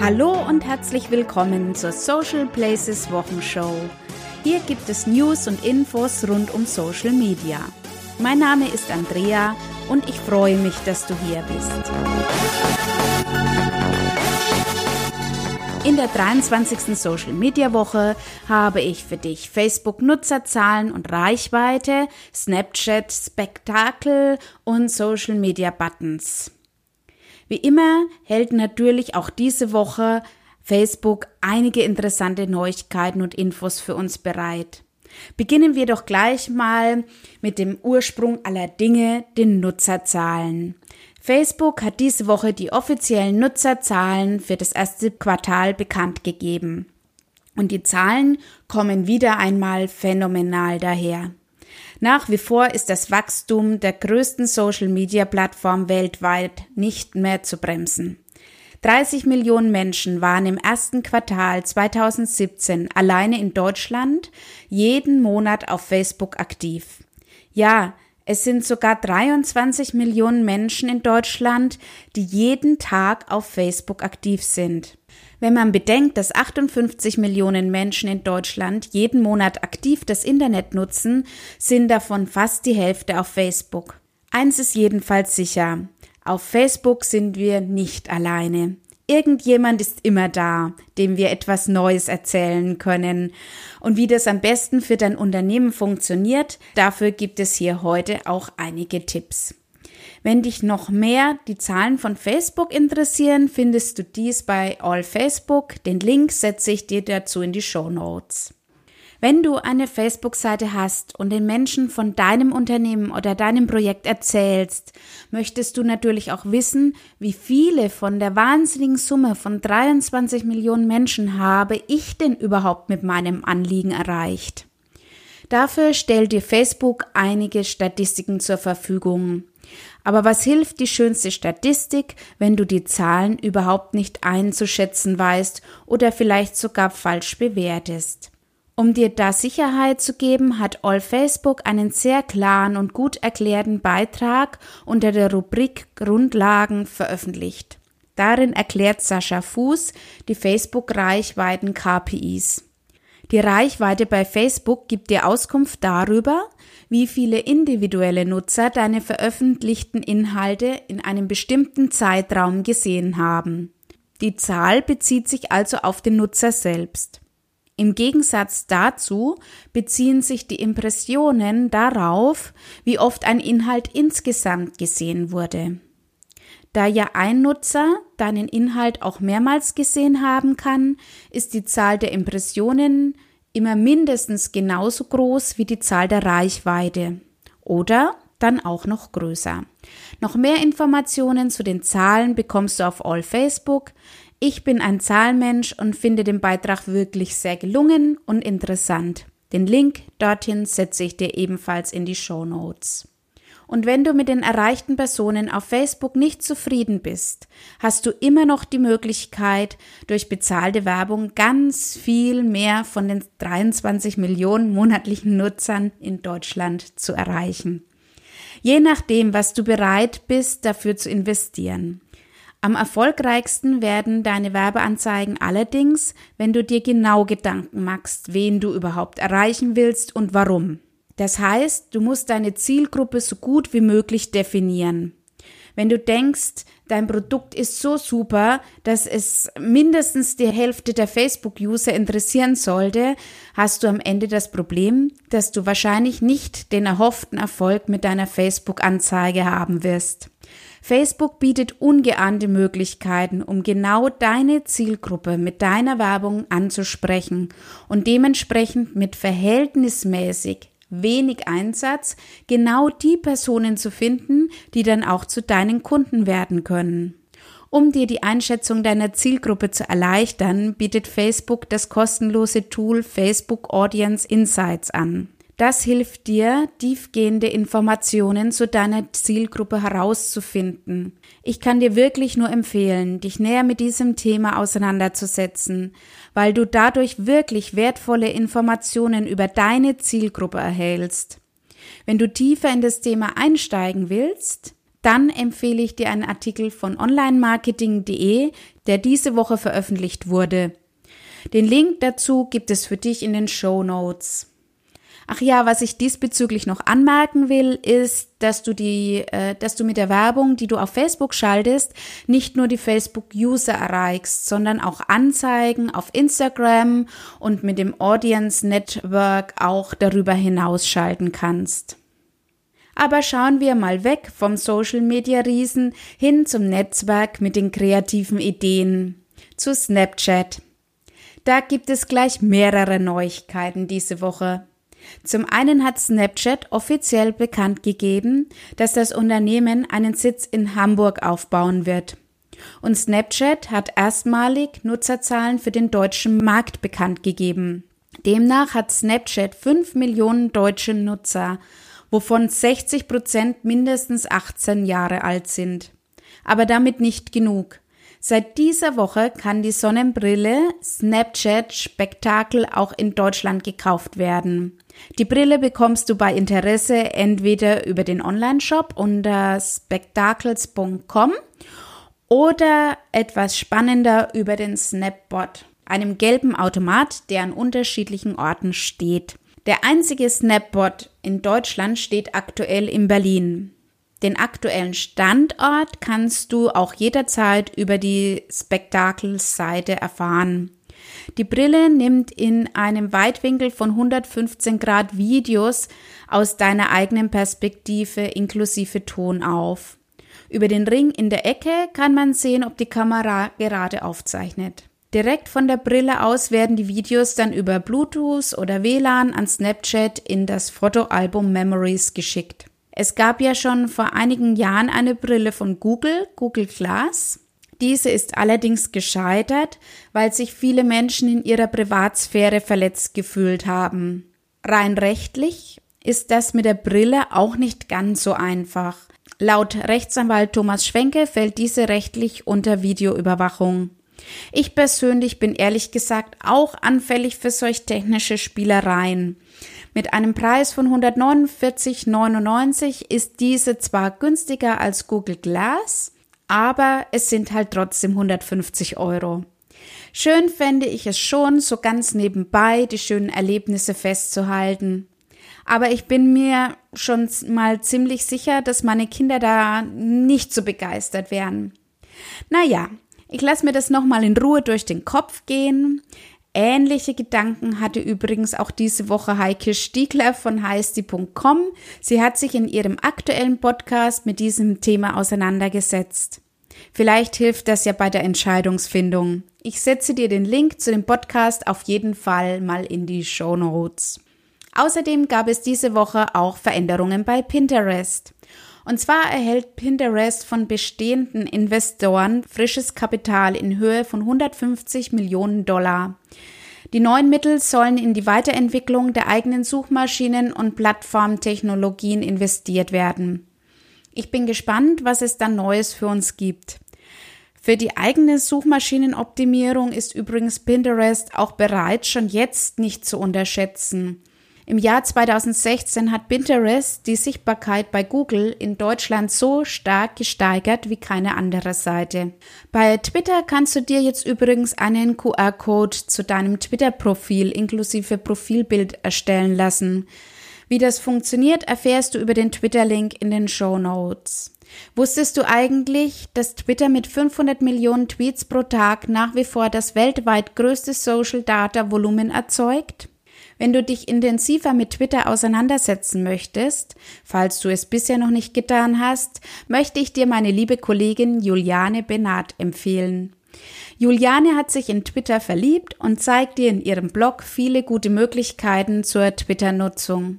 Hallo und herzlich willkommen zur Social Places Wochenshow. Hier gibt es News und Infos rund um Social Media. Mein Name ist Andrea und ich freue mich, dass du hier bist. In der 23. Social Media Woche habe ich für dich Facebook Nutzerzahlen und Reichweite, Snapchat Spektakel und Social Media Buttons. Wie immer hält natürlich auch diese Woche Facebook einige interessante Neuigkeiten und Infos für uns bereit. Beginnen wir doch gleich mal mit dem Ursprung aller Dinge, den Nutzerzahlen. Facebook hat diese Woche die offiziellen Nutzerzahlen für das erste Quartal bekannt gegeben. Und die Zahlen kommen wieder einmal phänomenal daher. Nach wie vor ist das Wachstum der größten Social-Media-Plattform weltweit nicht mehr zu bremsen. 30 Millionen Menschen waren im ersten Quartal 2017 alleine in Deutschland jeden Monat auf Facebook aktiv. Ja, es sind sogar 23 Millionen Menschen in Deutschland, die jeden Tag auf Facebook aktiv sind. Wenn man bedenkt, dass 58 Millionen Menschen in Deutschland jeden Monat aktiv das Internet nutzen, sind davon fast die Hälfte auf Facebook. Eins ist jedenfalls sicher. Auf Facebook sind wir nicht alleine. Irgendjemand ist immer da, dem wir etwas Neues erzählen können. Und wie das am besten für dein Unternehmen funktioniert, dafür gibt es hier heute auch einige Tipps. Wenn dich noch mehr die Zahlen von Facebook interessieren, findest du dies bei All Facebook. Den Link setze ich dir dazu in die Show Notes. Wenn du eine Facebook-Seite hast und den Menschen von deinem Unternehmen oder deinem Projekt erzählst, möchtest du natürlich auch wissen, wie viele von der wahnsinnigen Summe von 23 Millionen Menschen habe ich denn überhaupt mit meinem Anliegen erreicht. Dafür stellt dir Facebook einige Statistiken zur Verfügung. Aber was hilft die schönste Statistik, wenn du die Zahlen überhaupt nicht einzuschätzen weißt oder vielleicht sogar falsch bewertest? Um dir da Sicherheit zu geben, hat All Facebook einen sehr klaren und gut erklärten Beitrag unter der Rubrik Grundlagen veröffentlicht. Darin erklärt Sascha Fuß die Facebook-Reichweiten KPIs. Die Reichweite bei Facebook gibt dir Auskunft darüber, wie viele individuelle Nutzer deine veröffentlichten Inhalte in einem bestimmten Zeitraum gesehen haben. Die Zahl bezieht sich also auf den Nutzer selbst. Im Gegensatz dazu beziehen sich die Impressionen darauf, wie oft ein Inhalt insgesamt gesehen wurde. Da ja ein Nutzer deinen Inhalt auch mehrmals gesehen haben kann, ist die Zahl der Impressionen immer mindestens genauso groß wie die Zahl der Reichweite oder dann auch noch größer. Noch mehr Informationen zu den Zahlen bekommst du auf All Facebook. Ich bin ein Zahlmensch und finde den Beitrag wirklich sehr gelungen und interessant. Den Link dorthin setze ich dir ebenfalls in die Show Notes. Und wenn du mit den erreichten Personen auf Facebook nicht zufrieden bist, hast du immer noch die Möglichkeit, durch bezahlte Werbung ganz viel mehr von den 23 Millionen monatlichen Nutzern in Deutschland zu erreichen. Je nachdem, was du bereit bist, dafür zu investieren. Am erfolgreichsten werden deine Werbeanzeigen allerdings, wenn du dir genau Gedanken machst, wen du überhaupt erreichen willst und warum. Das heißt, du musst deine Zielgruppe so gut wie möglich definieren. Wenn du denkst, dein Produkt ist so super, dass es mindestens die Hälfte der Facebook-User interessieren sollte, hast du am Ende das Problem, dass du wahrscheinlich nicht den erhofften Erfolg mit deiner Facebook-Anzeige haben wirst. Facebook bietet ungeahnte Möglichkeiten, um genau deine Zielgruppe mit deiner Werbung anzusprechen und dementsprechend mit verhältnismäßig wenig Einsatz genau die Personen zu finden, die dann auch zu deinen Kunden werden können. Um dir die Einschätzung deiner Zielgruppe zu erleichtern, bietet Facebook das kostenlose Tool Facebook Audience Insights an. Das hilft dir, tiefgehende Informationen zu deiner Zielgruppe herauszufinden. Ich kann dir wirklich nur empfehlen, dich näher mit diesem Thema auseinanderzusetzen, weil du dadurch wirklich wertvolle Informationen über deine Zielgruppe erhältst. Wenn du tiefer in das Thema einsteigen willst, dann empfehle ich dir einen Artikel von onlinemarketing.de, der diese Woche veröffentlicht wurde. Den Link dazu gibt es für dich in den Show Notes. Ach ja, was ich diesbezüglich noch anmerken will, ist, dass du die, äh, dass du mit der Werbung, die du auf Facebook schaltest, nicht nur die Facebook-User erreichst, sondern auch Anzeigen auf Instagram und mit dem Audience Network auch darüber hinaus schalten kannst. Aber schauen wir mal weg vom Social Media Riesen hin zum Netzwerk mit den kreativen Ideen, zu Snapchat. Da gibt es gleich mehrere Neuigkeiten diese Woche. Zum einen hat Snapchat offiziell bekannt gegeben, dass das Unternehmen einen Sitz in Hamburg aufbauen wird. Und Snapchat hat erstmalig Nutzerzahlen für den deutschen Markt bekannt gegeben. Demnach hat Snapchat 5 Millionen deutsche Nutzer, wovon 60 Prozent mindestens 18 Jahre alt sind. Aber damit nicht genug. Seit dieser Woche kann die Sonnenbrille Snapchat Spektakel auch in Deutschland gekauft werden. Die Brille bekommst du bei Interesse entweder über den Online-Shop unter spectacles.com oder etwas spannender über den Snapbot, einem gelben Automat, der an unterschiedlichen Orten steht. Der einzige Snapbot in Deutschland steht aktuell in Berlin. Den aktuellen Standort kannst du auch jederzeit über die Spektakelseite erfahren. Die Brille nimmt in einem Weitwinkel von 115 Grad Videos aus deiner eigenen Perspektive inklusive Ton auf. Über den Ring in der Ecke kann man sehen, ob die Kamera gerade aufzeichnet. Direkt von der Brille aus werden die Videos dann über Bluetooth oder WLAN an Snapchat in das Fotoalbum Memories geschickt. Es gab ja schon vor einigen Jahren eine Brille von Google, Google Glass. Diese ist allerdings gescheitert, weil sich viele Menschen in ihrer Privatsphäre verletzt gefühlt haben. Rein rechtlich ist das mit der Brille auch nicht ganz so einfach. Laut Rechtsanwalt Thomas Schwenke fällt diese rechtlich unter Videoüberwachung. Ich persönlich bin ehrlich gesagt auch anfällig für solch technische Spielereien. Mit einem Preis von 149,99 ist diese zwar günstiger als Google Glass, aber es sind halt trotzdem 150 Euro. Schön fände ich es schon, so ganz nebenbei die schönen Erlebnisse festzuhalten. Aber ich bin mir schon mal ziemlich sicher, dass meine Kinder da nicht so begeistert wären. Naja, ich lasse mir das nochmal in Ruhe durch den Kopf gehen. Ähnliche Gedanken hatte übrigens auch diese Woche Heike Stiegler von heisti.com. Sie hat sich in ihrem aktuellen Podcast mit diesem Thema auseinandergesetzt. Vielleicht hilft das ja bei der Entscheidungsfindung. Ich setze dir den Link zu dem Podcast auf jeden Fall mal in die Show Notes. Außerdem gab es diese Woche auch Veränderungen bei Pinterest. Und zwar erhält Pinterest von bestehenden Investoren frisches Kapital in Höhe von 150 Millionen Dollar. Die neuen Mittel sollen in die Weiterentwicklung der eigenen Suchmaschinen und Plattformtechnologien investiert werden. Ich bin gespannt, was es dann Neues für uns gibt. Für die eigene Suchmaschinenoptimierung ist übrigens Pinterest auch bereits schon jetzt nicht zu unterschätzen. Im Jahr 2016 hat Pinterest die Sichtbarkeit bei Google in Deutschland so stark gesteigert wie keine andere Seite. Bei Twitter kannst du dir jetzt übrigens einen QR-Code zu deinem Twitter-Profil inklusive Profilbild erstellen lassen. Wie das funktioniert, erfährst du über den Twitter-Link in den Show Notes. Wusstest du eigentlich, dass Twitter mit 500 Millionen Tweets pro Tag nach wie vor das weltweit größte Social Data Volumen erzeugt? Wenn du dich intensiver mit Twitter auseinandersetzen möchtest, falls du es bisher noch nicht getan hast, möchte ich dir meine liebe Kollegin Juliane Benat empfehlen. Juliane hat sich in Twitter verliebt und zeigt dir in ihrem Blog viele gute Möglichkeiten zur Twitter-Nutzung.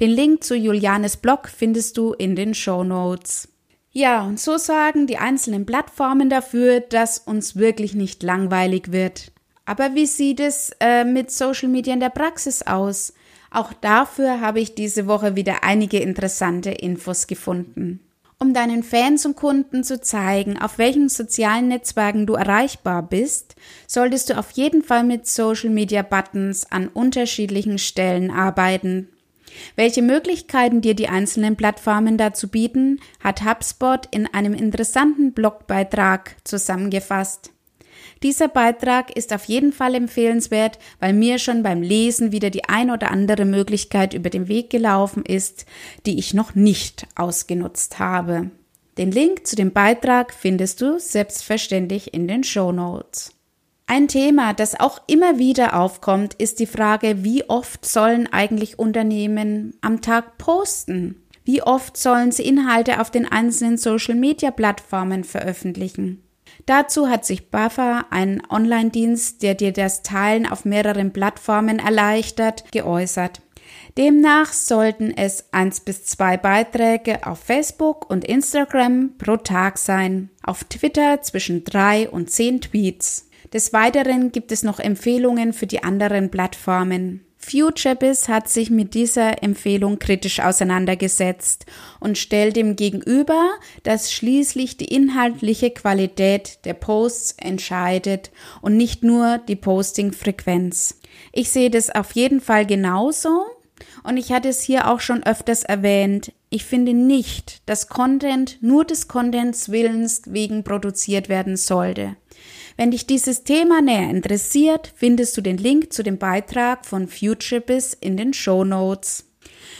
Den Link zu Julianes Blog findest du in den Show Notes. Ja, und so sorgen die einzelnen Plattformen dafür, dass uns wirklich nicht langweilig wird. Aber wie sieht es äh, mit Social Media in der Praxis aus? Auch dafür habe ich diese Woche wieder einige interessante Infos gefunden. Um deinen Fans und Kunden zu zeigen, auf welchen sozialen Netzwerken du erreichbar bist, solltest du auf jeden Fall mit Social Media Buttons an unterschiedlichen Stellen arbeiten. Welche Möglichkeiten dir die einzelnen Plattformen dazu bieten, hat HubSpot in einem interessanten Blogbeitrag zusammengefasst. Dieser Beitrag ist auf jeden Fall empfehlenswert, weil mir schon beim Lesen wieder die ein oder andere Möglichkeit über den Weg gelaufen ist, die ich noch nicht ausgenutzt habe. Den Link zu dem Beitrag findest du selbstverständlich in den Show Notes. Ein Thema, das auch immer wieder aufkommt, ist die Frage, wie oft sollen eigentlich Unternehmen am Tag posten? Wie oft sollen sie Inhalte auf den einzelnen Social-Media-Plattformen veröffentlichen? Dazu hat sich Buffer, ein Online-Dienst, der dir das Teilen auf mehreren Plattformen erleichtert, geäußert. Demnach sollten es eins bis zwei Beiträge auf Facebook und Instagram pro Tag sein, auf Twitter zwischen drei und zehn Tweets. Des Weiteren gibt es noch Empfehlungen für die anderen Plattformen. FutureBiz hat sich mit dieser Empfehlung kritisch auseinandergesetzt und stellt dem gegenüber, dass schließlich die inhaltliche Qualität der Posts entscheidet und nicht nur die Postingfrequenz. Ich sehe das auf jeden Fall genauso und ich hatte es hier auch schon öfters erwähnt. Ich finde nicht, dass Content nur des Contents Willens wegen produziert werden sollte. Wenn dich dieses Thema näher interessiert, findest du den Link zu dem Beitrag von FutureBiz in den Show Notes.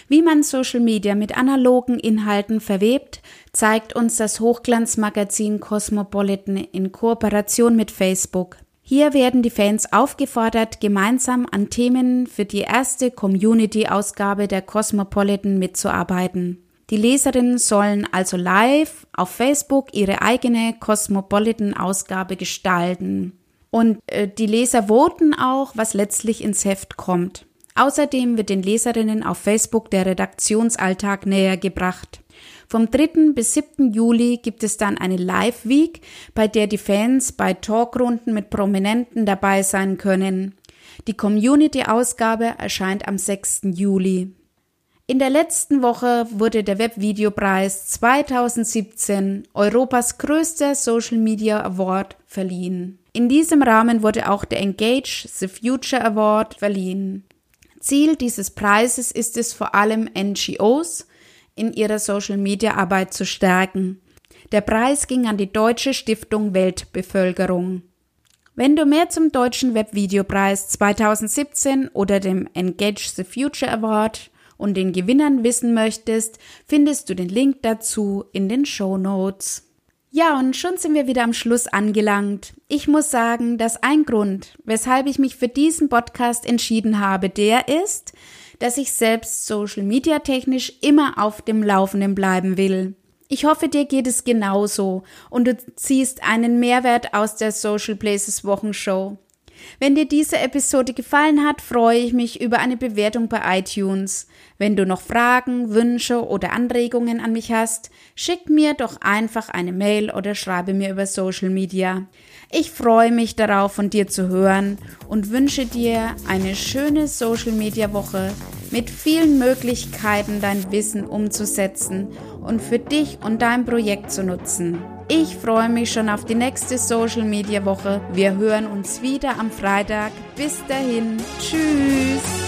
Wie man Social Media mit analogen Inhalten verwebt, zeigt uns das Hochglanzmagazin Cosmopolitan in Kooperation mit Facebook. Hier werden die Fans aufgefordert, gemeinsam an Themen für die erste Community-Ausgabe der Cosmopolitan mitzuarbeiten. Die Leserinnen sollen also live auf Facebook ihre eigene Cosmopolitan-Ausgabe gestalten. Und äh, die Leser voten auch, was letztlich ins Heft kommt. Außerdem wird den Leserinnen auf Facebook der Redaktionsalltag näher gebracht. Vom 3. bis 7. Juli gibt es dann eine Live-Week, bei der die Fans bei Talkrunden mit Prominenten dabei sein können. Die Community-Ausgabe erscheint am 6. Juli. In der letzten Woche wurde der Webvideopreis 2017 Europas größter Social Media Award verliehen. In diesem Rahmen wurde auch der Engage the Future Award verliehen. Ziel dieses Preises ist es vor allem NGOs in ihrer Social Media Arbeit zu stärken. Der Preis ging an die Deutsche Stiftung Weltbevölkerung. Wenn du mehr zum Deutschen Webvideopreis 2017 oder dem Engage the Future Award und den Gewinnern wissen möchtest, findest du den Link dazu in den Show Notes. Ja, und schon sind wir wieder am Schluss angelangt. Ich muss sagen, dass ein Grund, weshalb ich mich für diesen Podcast entschieden habe, der ist, dass ich selbst Social Media technisch immer auf dem Laufenden bleiben will. Ich hoffe, dir geht es genauso und du ziehst einen Mehrwert aus der Social Places Wochenshow. Wenn dir diese Episode gefallen hat, freue ich mich über eine Bewertung bei iTunes. Wenn du noch Fragen, Wünsche oder Anregungen an mich hast, schick mir doch einfach eine Mail oder schreibe mir über Social Media. Ich freue mich darauf, von dir zu hören und wünsche dir eine schöne Social Media Woche mit vielen Möglichkeiten, dein Wissen umzusetzen und für dich und dein Projekt zu nutzen. Ich freue mich schon auf die nächste Social Media Woche. Wir hören uns wieder am Freitag. Bis dahin. Tschüss.